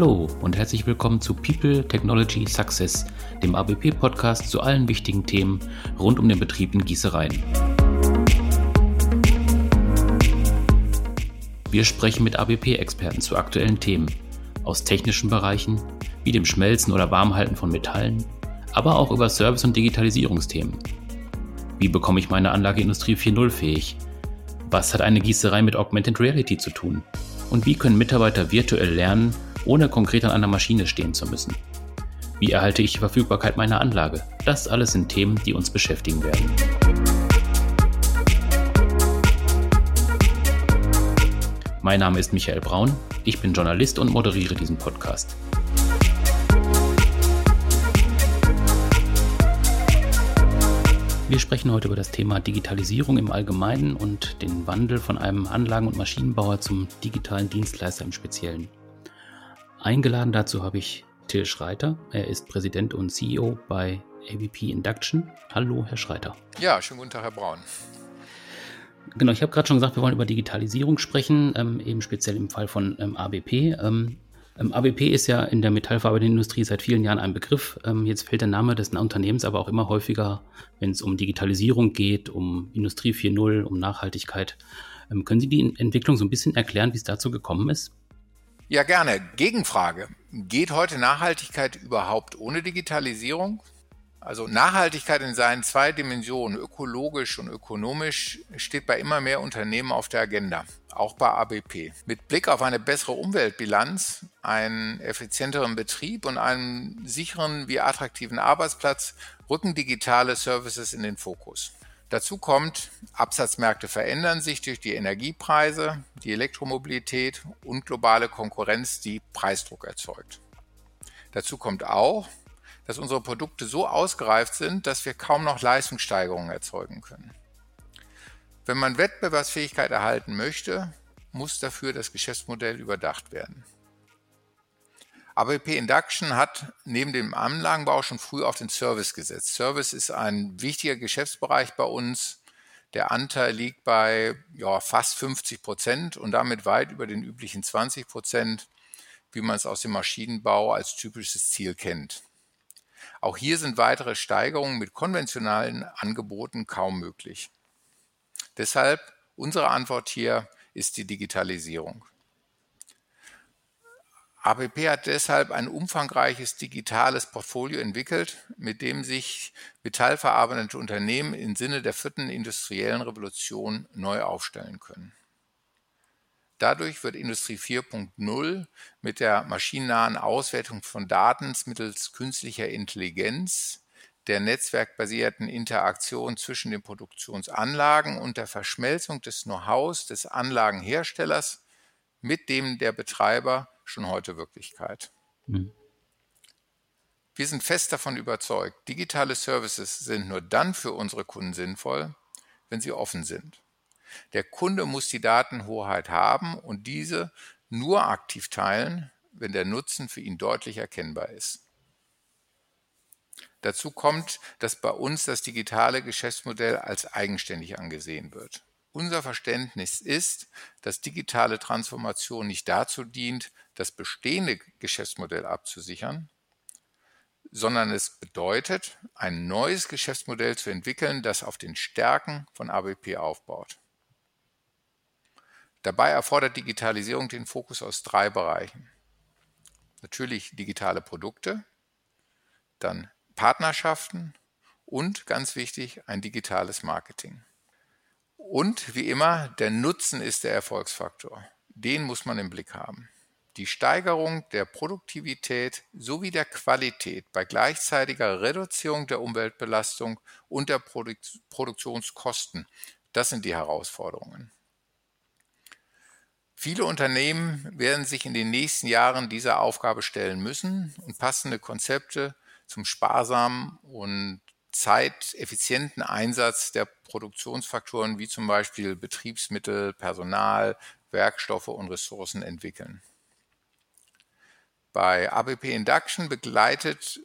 Hallo und herzlich willkommen zu People Technology Success, dem ABP-Podcast zu allen wichtigen Themen rund um den Betrieb in Gießereien. Wir sprechen mit ABP-Experten zu aktuellen Themen aus technischen Bereichen wie dem Schmelzen oder Warmhalten von Metallen, aber auch über Service- und Digitalisierungsthemen. Wie bekomme ich meine Anlage Industrie 4.0 fähig? Was hat eine Gießerei mit Augmented Reality zu tun? Und wie können Mitarbeiter virtuell lernen, ohne konkret an einer Maschine stehen zu müssen? Wie erhalte ich die Verfügbarkeit meiner Anlage? Das alles sind Themen, die uns beschäftigen werden. Mein Name ist Michael Braun, ich bin Journalist und moderiere diesen Podcast. Wir sprechen heute über das Thema Digitalisierung im Allgemeinen und den Wandel von einem Anlagen- und Maschinenbauer zum digitalen Dienstleister im Speziellen. Eingeladen dazu habe ich Till Schreiter. Er ist Präsident und CEO bei ABP Induction. Hallo, Herr Schreiter. Ja, schönen guten Tag, Herr Braun. Genau, ich habe gerade schon gesagt, wir wollen über Digitalisierung sprechen, ähm, eben speziell im Fall von ähm, ABP. Ähm, ähm ABP ist ja in der metallverarbeitenden Industrie seit vielen Jahren ein Begriff. Ähm, jetzt fällt der Name des Unternehmens aber auch immer häufiger, wenn es um Digitalisierung geht, um Industrie 4.0, um Nachhaltigkeit. Ähm, können Sie die Entwicklung so ein bisschen erklären, wie es dazu gekommen ist? Ja, gerne. Gegenfrage. Geht heute Nachhaltigkeit überhaupt ohne Digitalisierung? Also Nachhaltigkeit in seinen zwei Dimensionen, ökologisch und ökonomisch, steht bei immer mehr Unternehmen auf der Agenda, auch bei ABP. Mit Blick auf eine bessere Umweltbilanz, einen effizienteren Betrieb und einen sicheren wie attraktiven Arbeitsplatz rücken digitale Services in den Fokus. Dazu kommt, Absatzmärkte verändern sich durch die Energiepreise, die Elektromobilität und globale Konkurrenz, die Preisdruck erzeugt. Dazu kommt auch, dass unsere Produkte so ausgereift sind, dass wir kaum noch Leistungssteigerungen erzeugen können. Wenn man Wettbewerbsfähigkeit erhalten möchte, muss dafür das Geschäftsmodell überdacht werden. ABP Induction hat neben dem Anlagenbau schon früh auf den Service gesetzt. Service ist ein wichtiger Geschäftsbereich bei uns. Der Anteil liegt bei ja, fast 50 Prozent und damit weit über den üblichen 20 Prozent, wie man es aus dem Maschinenbau als typisches Ziel kennt. Auch hier sind weitere Steigerungen mit konventionalen Angeboten kaum möglich. Deshalb unsere Antwort hier ist die Digitalisierung. ABP hat deshalb ein umfangreiches digitales Portfolio entwickelt, mit dem sich metallverarbeitende Unternehmen im Sinne der vierten industriellen Revolution neu aufstellen können. Dadurch wird Industrie 4.0 mit der maschinennahen Auswertung von Daten mittels künstlicher Intelligenz, der netzwerkbasierten Interaktion zwischen den Produktionsanlagen und der Verschmelzung des Know-hows des Anlagenherstellers mit dem der Betreiber schon heute Wirklichkeit. Mhm. Wir sind fest davon überzeugt, digitale Services sind nur dann für unsere Kunden sinnvoll, wenn sie offen sind. Der Kunde muss die Datenhoheit haben und diese nur aktiv teilen, wenn der Nutzen für ihn deutlich erkennbar ist. Dazu kommt, dass bei uns das digitale Geschäftsmodell als eigenständig angesehen wird. Unser Verständnis ist, dass digitale Transformation nicht dazu dient, das bestehende Geschäftsmodell abzusichern, sondern es bedeutet, ein neues Geschäftsmodell zu entwickeln, das auf den Stärken von ABP aufbaut. Dabei erfordert Digitalisierung den Fokus aus drei Bereichen. Natürlich digitale Produkte, dann Partnerschaften und ganz wichtig ein digitales Marketing. Und wie immer, der Nutzen ist der Erfolgsfaktor. Den muss man im Blick haben. Die Steigerung der Produktivität sowie der Qualität bei gleichzeitiger Reduzierung der Umweltbelastung und der Produk Produktionskosten, das sind die Herausforderungen. Viele Unternehmen werden sich in den nächsten Jahren dieser Aufgabe stellen müssen und passende Konzepte zum sparsamen und zeiteffizienten Einsatz der Produktionsfaktoren wie zum Beispiel Betriebsmittel, Personal, Werkstoffe und Ressourcen entwickeln. Bei ABP Induction begleitet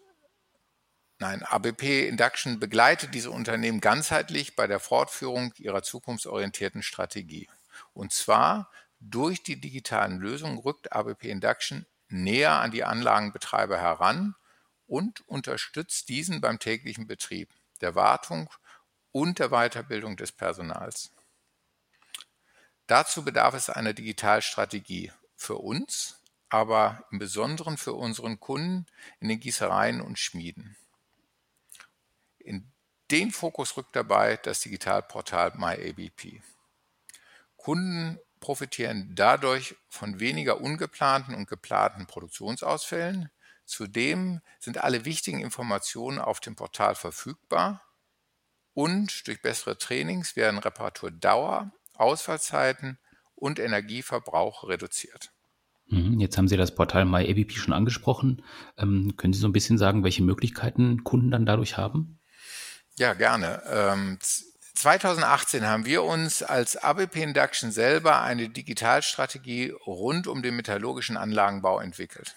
Nein, ABP Induction begleitet diese Unternehmen ganzheitlich bei der Fortführung ihrer zukunftsorientierten Strategie. Und zwar durch die digitalen Lösungen rückt ABP Induction näher an die Anlagenbetreiber heran und unterstützt diesen beim täglichen Betrieb, der Wartung und der Weiterbildung des Personals. Dazu bedarf es einer Digitalstrategie für uns, aber im Besonderen für unseren Kunden in den Gießereien und Schmieden. In den Fokus rückt dabei das Digitalportal MyABP. Kunden profitieren dadurch von weniger ungeplanten und geplanten Produktionsausfällen. Zudem sind alle wichtigen Informationen auf dem Portal verfügbar und durch bessere Trainings werden Reparaturdauer, Ausfallzeiten und Energieverbrauch reduziert. Mhm, jetzt haben Sie das Portal MyABP schon angesprochen. Ähm, können Sie so ein bisschen sagen, welche Möglichkeiten Kunden dann dadurch haben? Ja, gerne. Ähm, 2018 haben wir uns als ABP Induction selber eine Digitalstrategie rund um den metallurgischen Anlagenbau entwickelt.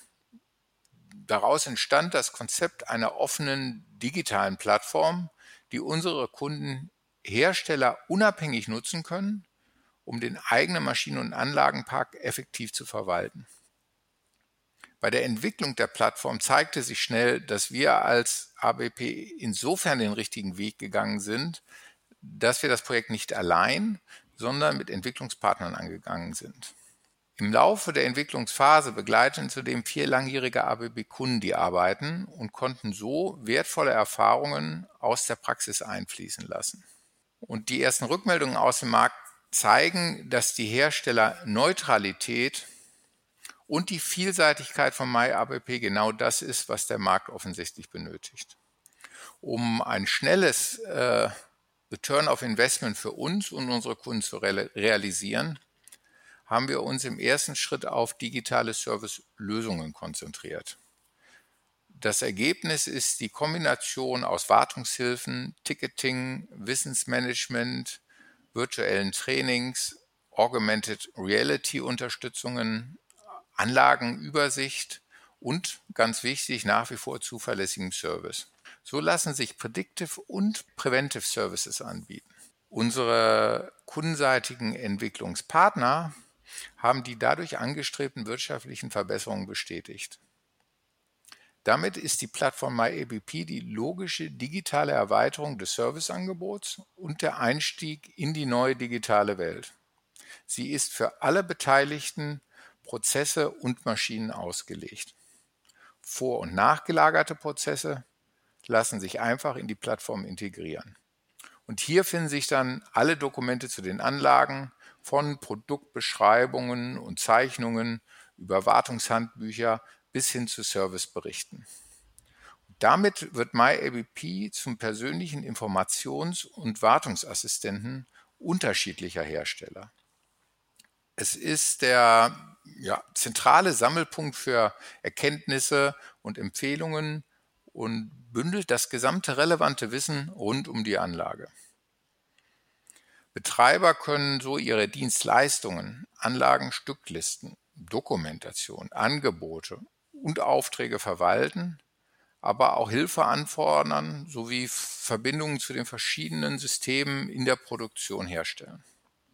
Daraus entstand das Konzept einer offenen digitalen Plattform, die unsere Kunden Hersteller unabhängig nutzen können um den eigenen Maschinen- und Anlagenpark effektiv zu verwalten. Bei der Entwicklung der Plattform zeigte sich schnell, dass wir als ABP insofern den richtigen Weg gegangen sind, dass wir das Projekt nicht allein, sondern mit Entwicklungspartnern angegangen sind. Im Laufe der Entwicklungsphase begleiten zudem vier langjährige ABB-Kunden die Arbeiten und konnten so wertvolle Erfahrungen aus der Praxis einfließen lassen. Und die ersten Rückmeldungen aus dem Markt zeigen, dass die Hersteller Neutralität und die Vielseitigkeit von MyABP genau das ist, was der Markt offensichtlich benötigt. Um ein schnelles äh, Return of Investment für uns und unsere Kunden zu re realisieren, haben wir uns im ersten Schritt auf digitale Service-Lösungen konzentriert. Das Ergebnis ist die Kombination aus Wartungshilfen, Ticketing, Wissensmanagement, virtuellen Trainings, Augmented Reality Unterstützungen, Anlagenübersicht und ganz wichtig nach wie vor zuverlässigem Service. So lassen sich Predictive und Preventive Services anbieten. Unsere kundenseitigen Entwicklungspartner haben die dadurch angestrebten wirtschaftlichen Verbesserungen bestätigt. Damit ist die Plattform MyABP die logische digitale Erweiterung des Serviceangebots und der Einstieg in die neue digitale Welt. Sie ist für alle Beteiligten Prozesse und Maschinen ausgelegt. Vor- und nachgelagerte Prozesse lassen sich einfach in die Plattform integrieren. Und hier finden sich dann alle Dokumente zu den Anlagen, von Produktbeschreibungen und Zeichnungen über Wartungshandbücher bis hin zu Serviceberichten. Damit wird MyABP zum persönlichen Informations- und Wartungsassistenten unterschiedlicher Hersteller. Es ist der ja, zentrale Sammelpunkt für Erkenntnisse und Empfehlungen und bündelt das gesamte relevante Wissen rund um die Anlage. Betreiber können so ihre Dienstleistungen, Anlagenstücklisten, Dokumentation, Angebote und Aufträge verwalten, aber auch Hilfe anfordern sowie Verbindungen zu den verschiedenen Systemen in der Produktion herstellen.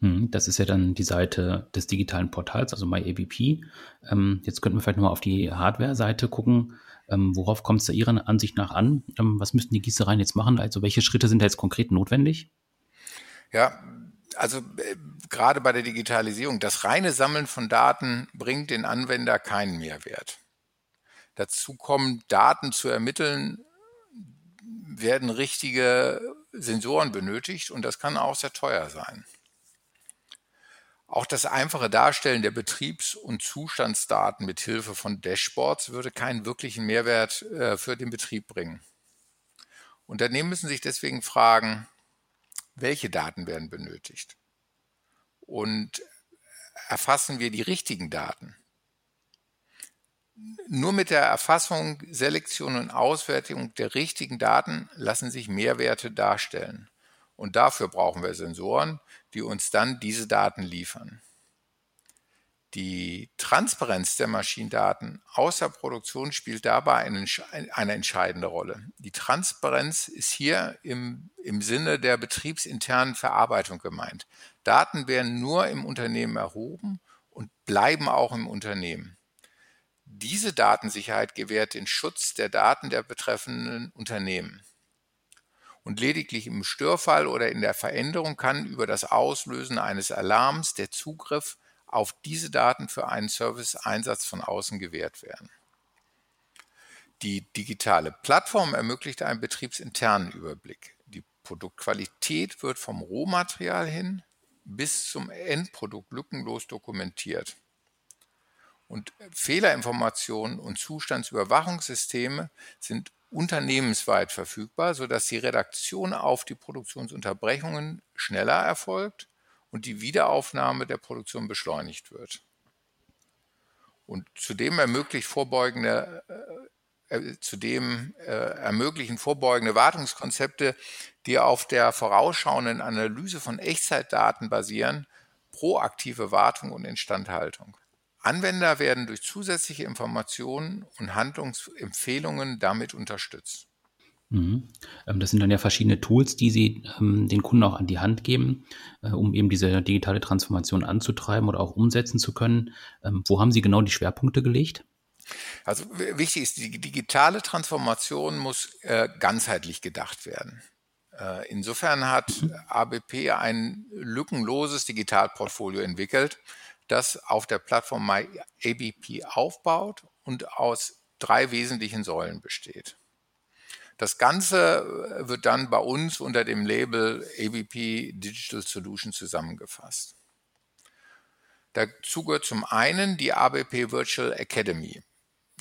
Hm, das ist ja dann die Seite des digitalen Portals, also MyABP. Ähm, jetzt könnten wir vielleicht nochmal auf die Hardware-Seite gucken. Ähm, worauf kommt es da Ihrer Ansicht nach an? Ähm, was müssten die Gießereien jetzt machen? Also welche Schritte sind da jetzt konkret notwendig? Ja, also äh, gerade bei der Digitalisierung, das reine Sammeln von Daten bringt den Anwender keinen Mehrwert. Dazu kommen Daten zu ermitteln, werden richtige Sensoren benötigt und das kann auch sehr teuer sein. Auch das einfache Darstellen der Betriebs- und Zustandsdaten mit Hilfe von Dashboards würde keinen wirklichen Mehrwert äh, für den Betrieb bringen. Unternehmen müssen sich deswegen fragen, welche Daten werden benötigt? Und erfassen wir die richtigen Daten? Nur mit der Erfassung, Selektion und Auswertung der richtigen Daten lassen sich Mehrwerte darstellen. Und dafür brauchen wir Sensoren, die uns dann diese Daten liefern. Die Transparenz der Maschinendaten außer Produktion spielt dabei eine, eine, entscheidende Rolle. Die Transparenz ist hier im, im Sinne der betriebsinternen Verarbeitung gemeint. Daten werden nur im Unternehmen erhoben und bleiben auch im Unternehmen. Diese Datensicherheit gewährt den Schutz der Daten der betreffenden Unternehmen. Und lediglich im Störfall oder in der Veränderung kann über das Auslösen eines Alarms der Zugriff auf diese Daten für einen Service-Einsatz von außen gewährt werden. Die digitale Plattform ermöglicht einen betriebsinternen Überblick. Die Produktqualität wird vom Rohmaterial hin bis zum Endprodukt lückenlos dokumentiert. Und Fehlerinformationen und Zustandsüberwachungssysteme sind unternehmensweit verfügbar, sodass die Redaktion auf die Produktionsunterbrechungen schneller erfolgt und die Wiederaufnahme der Produktion beschleunigt wird. Und zudem ermöglicht vorbeugende äh, äh, zudem äh, ermöglichen vorbeugende Wartungskonzepte, die auf der vorausschauenden Analyse von Echtzeitdaten basieren, proaktive Wartung und Instandhaltung. Anwender werden durch zusätzliche Informationen und Handlungsempfehlungen damit unterstützt. Mhm. Ähm, das sind dann ja verschiedene Tools, die Sie ähm, den Kunden auch an die Hand geben, äh, um eben diese digitale Transformation anzutreiben oder auch umsetzen zu können. Ähm, wo haben Sie genau die Schwerpunkte gelegt? Also wichtig ist, die digitale Transformation muss äh, ganzheitlich gedacht werden. Äh, insofern hat mhm. ABP ein lückenloses Digitalportfolio entwickelt, das auf der Plattform MyABP aufbaut und aus drei wesentlichen Säulen besteht. Das Ganze äh, wird dann bei uns unter dem Label ABP Digital Solution zusammengefasst. Dazu gehört zum einen die ABP Virtual Academy,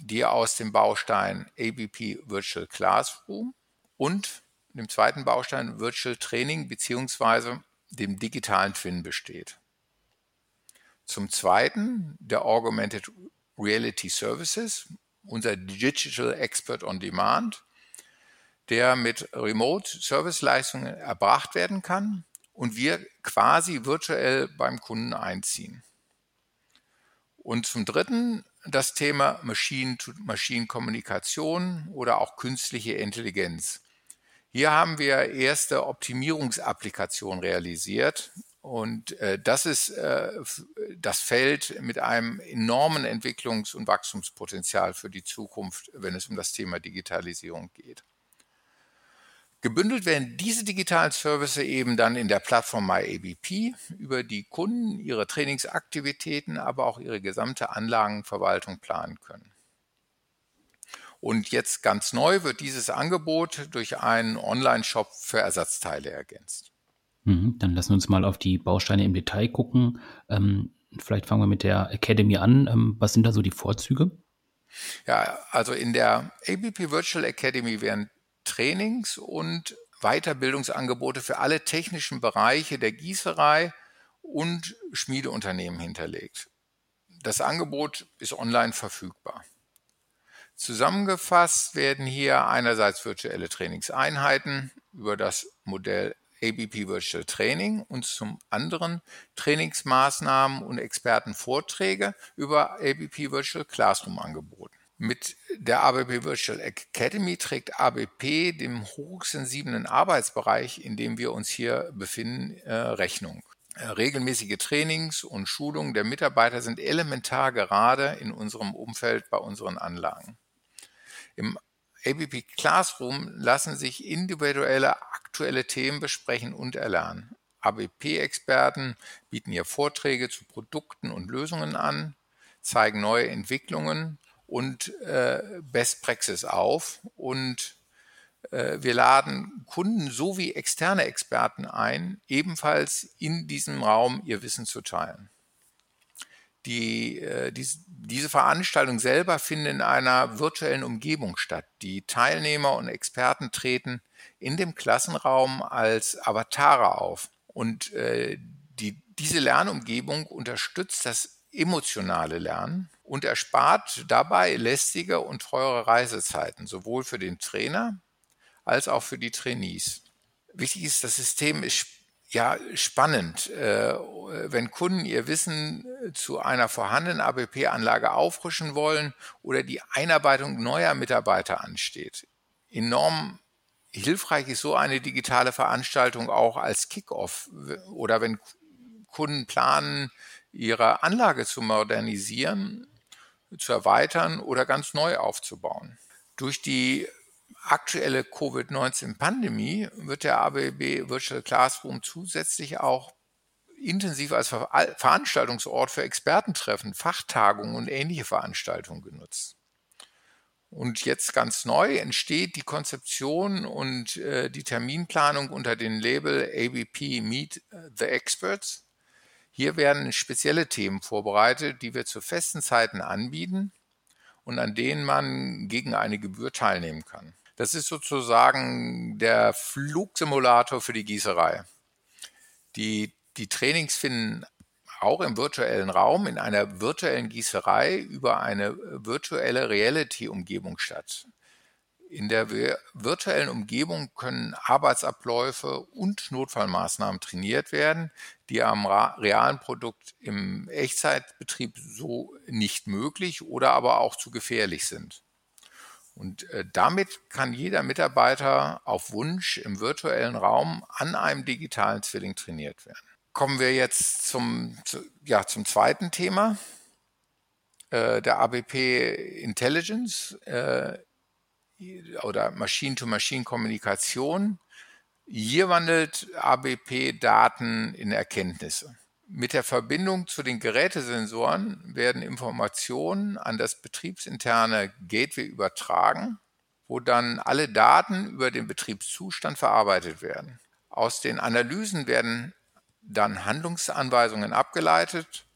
die aus dem Baustein ABP Virtual Classroom und dem zweiten Baustein Virtual Training beziehungsweise dem digitalen Twin besteht. Zum Zweiten der Augmented Reality Services, unser Digital Expert on Demand, der mit Remote Service Leistungen erbracht werden kann und wir quasi virtuell beim Kunden einziehen. Und zum Dritten das Thema Machine-to-Machine-Kommunikation oder auch künstliche Intelligenz. Hier haben wir erste Optimierungsapplikationen realisiert und äh, das ist äh, das Feld mit einem enormen Entwicklungs- und Wachstumspotenzial für die Zukunft, wenn es um das Thema Digitalisierung geht. Gebündelt werden diese digitalen Services eben dann in der Plattform MyABP, über die Kunden ihre Trainingsaktivitäten, aber auch ihre gesamte Anlagenverwaltung planen können. Und jetzt ganz neu wird dieses Angebot durch einen Online-Shop für Ersatzteile ergänzt. Mhm, dann lassen wir uns mal auf die Bausteine im Detail gucken. Ähm, vielleicht fangen wir mit der Academy an. Ähm, was sind da so die Vorzüge? Ja, also in der ABP Virtual Academy werden Trainings und Weiterbildungsangebote für alle technischen Bereiche der Gießerei und Schmiedeunternehmen hinterlegt. Das Angebot ist online verfügbar. Zusammengefasst werden hier einerseits virtuelle Trainingseinheiten über das Modell ABP Virtual Training und zum anderen Trainingsmaßnahmen und Expertenvorträge über ABP Virtual Classroom angeboten. Mit der ABP Virtual Academy trägt ABP dem hochsensiblen Arbeitsbereich, in dem wir uns hier befinden, äh, Rechnung. Äh, regelmäßige Trainings und Schulungen der Mitarbeiter sind elementar gerade in unserem Umfeld bei unseren Anlagen. Im ABP Classroom lassen sich individuelle aktuelle Themen besprechen und erlernen. ABP-Experten bieten hier Vorträge zu Produkten und Lösungen an, zeigen neue Entwicklungen und äh, Best Praxis auf und äh, wir laden Kunden sowie externe Experten ein, ebenfalls in diesem Raum ihr Wissen zu teilen. Die, äh, dies, diese Veranstaltung selber findet in einer virtuellen Umgebung statt. Die Teilnehmer und Experten treten in dem Klassenraum als Avatare auf. Und äh, die, diese Lernumgebung unterstützt das emotionale Lernen und erspart dabei lästige und teure Reisezeiten, sowohl für den Trainer als auch für die Trainees. Wichtig ist, das System ist ja, spannend. Äh, wenn Kunden ihr Wissen zu einer vorhandenen ABP-Anlage auffrischen wollen oder die Einarbeitung neuer Mitarbeiter ansteht. Enorm hilfreich ist so eine digitale Veranstaltung auch als Kickoff oder wenn Kunden planen, ihre Anlage zu modernisieren, zu erweitern oder ganz neu aufzubauen. Durch die aktuelle Covid-19-Pandemie wird der ABB Virtual Classroom zusätzlich auch intensiv als Veranstaltungsort für Expertentreffen, Fachtagungen und ähnliche Veranstaltungen genutzt. Und jetzt ganz neu entsteht die Konzeption und äh, die Terminplanung unter dem Label ABP Meet the Experts. Hier werden spezielle Themen vorbereitet, die wir zu festen Zeiten anbieten und an denen man gegen eine Gebühr teilnehmen kann. Das ist sozusagen der Flugsimulator für die Gießerei. Die, die Trainings finden auch im virtuellen Raum in einer virtuellen Gießerei über eine virtuelle Reality-Umgebung statt. In der virtuellen Umgebung können Arbeitsabläufe und Notfallmaßnahmen trainiert werden, die am realen Produkt im Echtzeitbetrieb so nicht möglich oder aber auch zu gefährlich sind. Und äh, damit kann jeder Mitarbeiter auf Wunsch im virtuellen Raum an einem digitalen Zwilling trainiert werden. Kommen wir jetzt zum, zu, ja, zum zweiten Thema, äh, der ABP Intelligence äh, oder Machine-to-Machine-Kommunikation. Hier wandelt ABP Daten in Erkenntnisse. Mit der Verbindung zu den Gerätesensoren werden Informationen an das betriebsinterne Gateway übertragen, wo dann alle Daten über den Betriebszustand verarbeitet werden. Aus den Analysen werden dann Handlungsanweisungen abgeleitet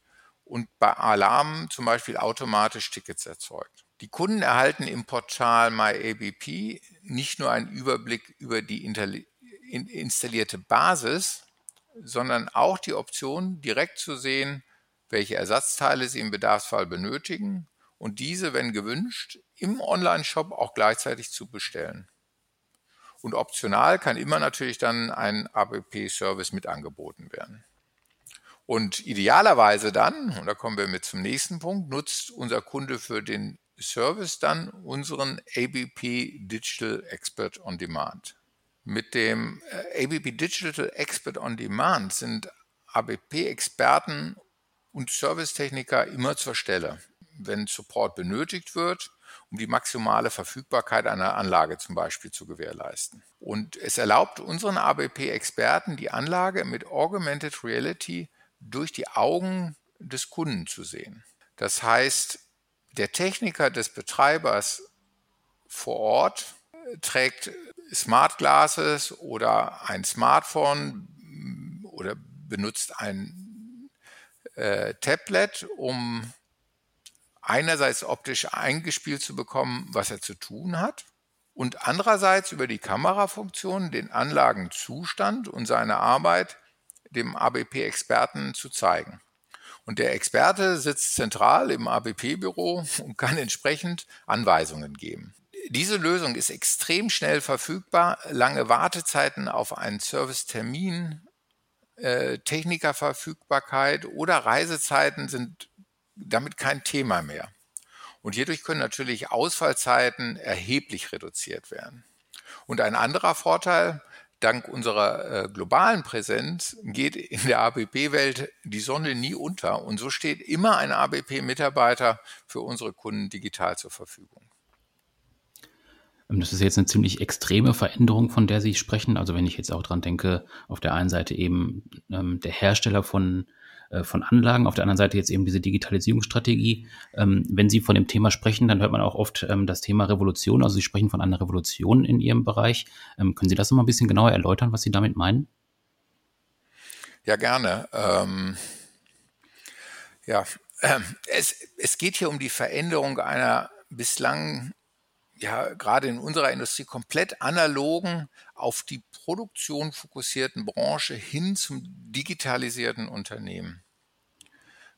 und bei Alarmen zum Beispiel automatisch Tickets erzeugt. Die Kunden erhalten im Portal MyABP nicht nur einen Überblick über die installierte Basis, sondern auch die Option, direkt zu sehen, welche Ersatzteile sie im Bedarfsfall benötigen und diese, wenn gewünscht, im Online-Shop auch gleichzeitig zu bestellen. Und optional kann immer natürlich dann ein ABP-Service mit angeboten werden. Und idealerweise dann, und da kommen wir mit zum nächsten Punkt, nutzt unser Kunde für den Service dann unseren ABP Digital Expert on Demand. Mit dem äh, ABP Digital Expert on Demand sind ABP-Experten und Servicetechniker immer zur Stelle, wenn Support benötigt wird um die maximale Verfügbarkeit einer Anlage zum Beispiel zu gewährleisten. Und es erlaubt unseren ABP-Experten, die Anlage mit Augmented Reality durch die Augen des Kunden zu sehen. Das heißt, der Techniker des Betreibers vor Ort trägt Smart Glasses oder ein Smartphone oder benutzt ein äh, Tablet, um einerseits optisch eingespielt zu bekommen, was er zu tun hat und andererseits über die Kamerafunktion den Anlagenzustand und seine Arbeit dem ABP-Experten zu zeigen. Und der Experte sitzt zentral im ABP-Büro und kann entsprechend Anweisungen geben. Diese Lösung ist extrem schnell verfügbar. Lange Wartezeiten auf einen Servicetermin, äh, Technikerverfügbarkeit oder Reisezeiten sind damit kein Thema mehr. Und hierdurch können natürlich Ausfallzeiten erheblich reduziert werden. Und ein anderer Vorteil, dank unserer äh, globalen Präsenz geht in der ABP-Welt die Sonne nie unter und so steht immer ein ABP-Mitarbeiter für unsere Kunden digital zur Verfügung. Ähm, das ist jetzt eine ziemlich extreme Veränderung, von der Sie sprechen. Also wenn ich jetzt auch dran denke, auf der einen Seite eben ähm, der Hersteller von von Anlagen, auf der anderen Seite jetzt eben diese Digitalisierungsstrategie. Ähm, wenn Sie von dem Thema sprechen, dann hört man auch oft ähm, das Thema Revolution. Also Sie sprechen von einer Revolution in Ihrem Bereich. Ähm, können Sie das noch mal ein bisschen genauer erläutern, was Sie damit meinen? Ja, gerne. Ähm, ja, äh, es, es geht hier um die Veränderung einer bislang ja gerade in unserer Industrie komplett analogen, auf die Produktion fokussierten Branche hin zum digitalisierten Unternehmen.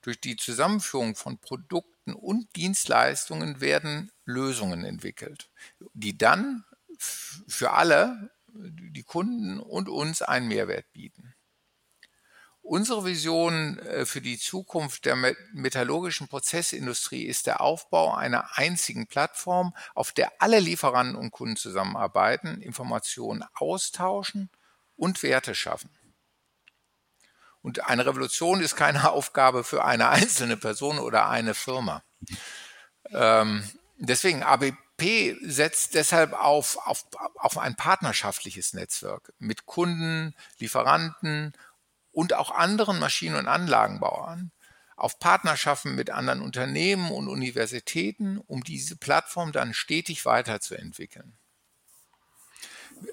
Durch die Zusammenführung von Produkten und Dienstleistungen werden Lösungen entwickelt, die dann für alle, die Kunden und uns einen Mehrwert bieten. Unsere Vision äh, für die Zukunft der metallurgischen Prozessindustrie ist der Aufbau einer einzigen Plattform, auf der alle Lieferanten und Kunden zusammenarbeiten, Informationen austauschen und Werte schaffen. Und eine Revolution ist keine Aufgabe für eine einzelne Person oder eine Firma. Ähm, deswegen ABP setzt deshalb auf, auf, auf ein partnerschaftliches Netzwerk mit Kunden, Lieferanten und auch anderen Maschinen- und Anlagenbauern, auf Partnerschaften mit anderen Unternehmen und Universitäten, um diese Plattform dann stetig weiterzuentwickeln.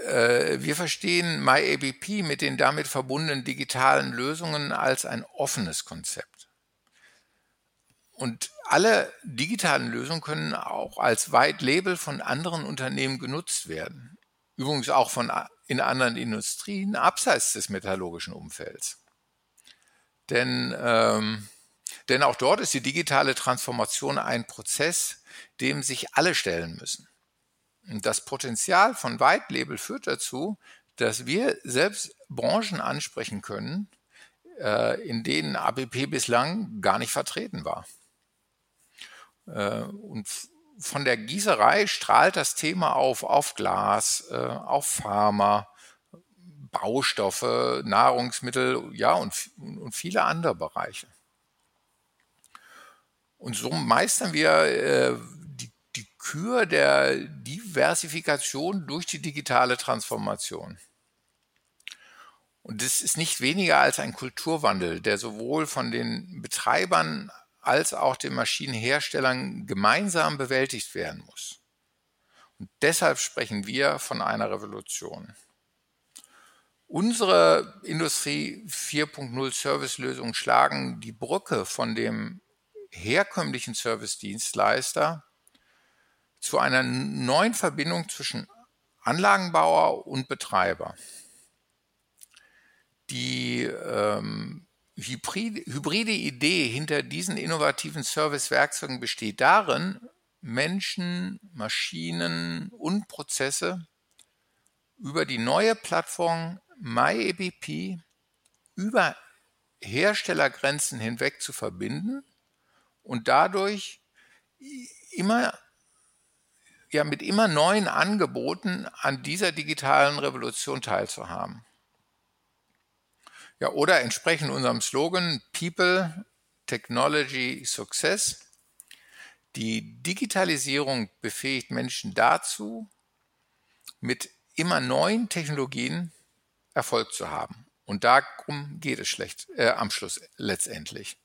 Äh, wir verstehen MyABP mit den damit verbundenen digitalen Lösungen als ein offenes Konzept. Und alle digitalen Lösungen können auch als White Label von anderen Unternehmen genutzt werden. Übrigens auch von in anderen Industrien abseits des metallurgischen Umfelds. Denn, ähm, denn auch dort ist die digitale Transformation ein Prozess, dem sich alle stellen müssen. Das Potenzial von White Label führt dazu, dass wir selbst Branchen ansprechen können, äh, in denen ABP bislang gar nicht vertreten war. Äh, und von der Gießerei strahlt das Thema auf, auf Glas, äh, auf Pharma, Baustoffe, Nahrungsmittel, ja, und, und viele andere Bereiche. Und so meistern wir äh, die Kür der Diversifikation durch die digitale Transformation. Und das ist nicht weniger als ein Kulturwandel, der sowohl von den Betreibern als auch den Maschinenherstellern gemeinsam bewältigt werden muss. Und deshalb sprechen wir von einer Revolution. Unsere Industrie 4.0 Servicelösungen schlagen die Brücke von dem herkömmlichen Service-Dienstleister zu einer neuen Verbindung zwischen Anlagenbauer und Betreiber. Die ähm, hybride, Idee hinter diesen innovativen Servicewerkzeugen besteht darin, Menschen, Maschinen und Prozesse über die neue Plattform MyABP über Herstellergrenzen hinweg zu verbinden und dadurch immer ja mit immer neuen Angeboten an dieser digitalen Revolution teilzuhaben. Ja, oder entsprechend unserem Slogan People, Technology, Success. Die Digitalisierung befähigt Menschen dazu, mit immer neuen Technologien Erfolg zu haben. Und darum geht es schlecht äh, am Schluss letztendlich.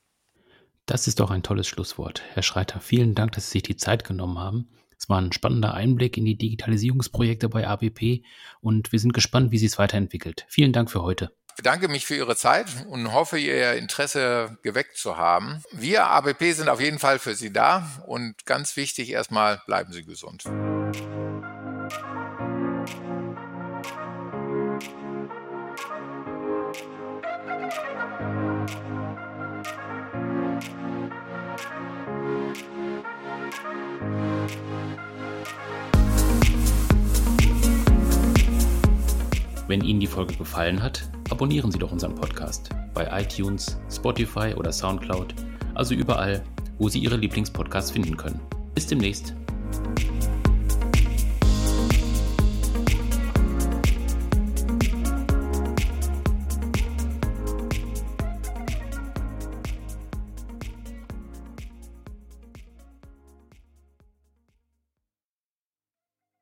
Das ist doch ein tolles Schlusswort. Herr Schreiter, vielen Dank, dass Sie sich die Zeit genommen haben. Es war ein spannender Einblick in die Digitalisierungsprojekte bei ABP und wir sind gespannt, wie sie es weiterentwickelt. Vielen Dank für heute. Bedanke mich für Ihre Zeit und hoffe, Ihr Interesse geweckt zu haben. Wir ABP sind auf jeden Fall für Sie da und ganz wichtig erstmal, bleiben Sie gesund. Wenn Ihnen die Folge gefallen hat, abonnieren Sie doch unseren Podcast bei iTunes, Spotify oder SoundCloud, also überall, wo Sie Ihre Lieblingspodcasts finden können. Bis demnächst.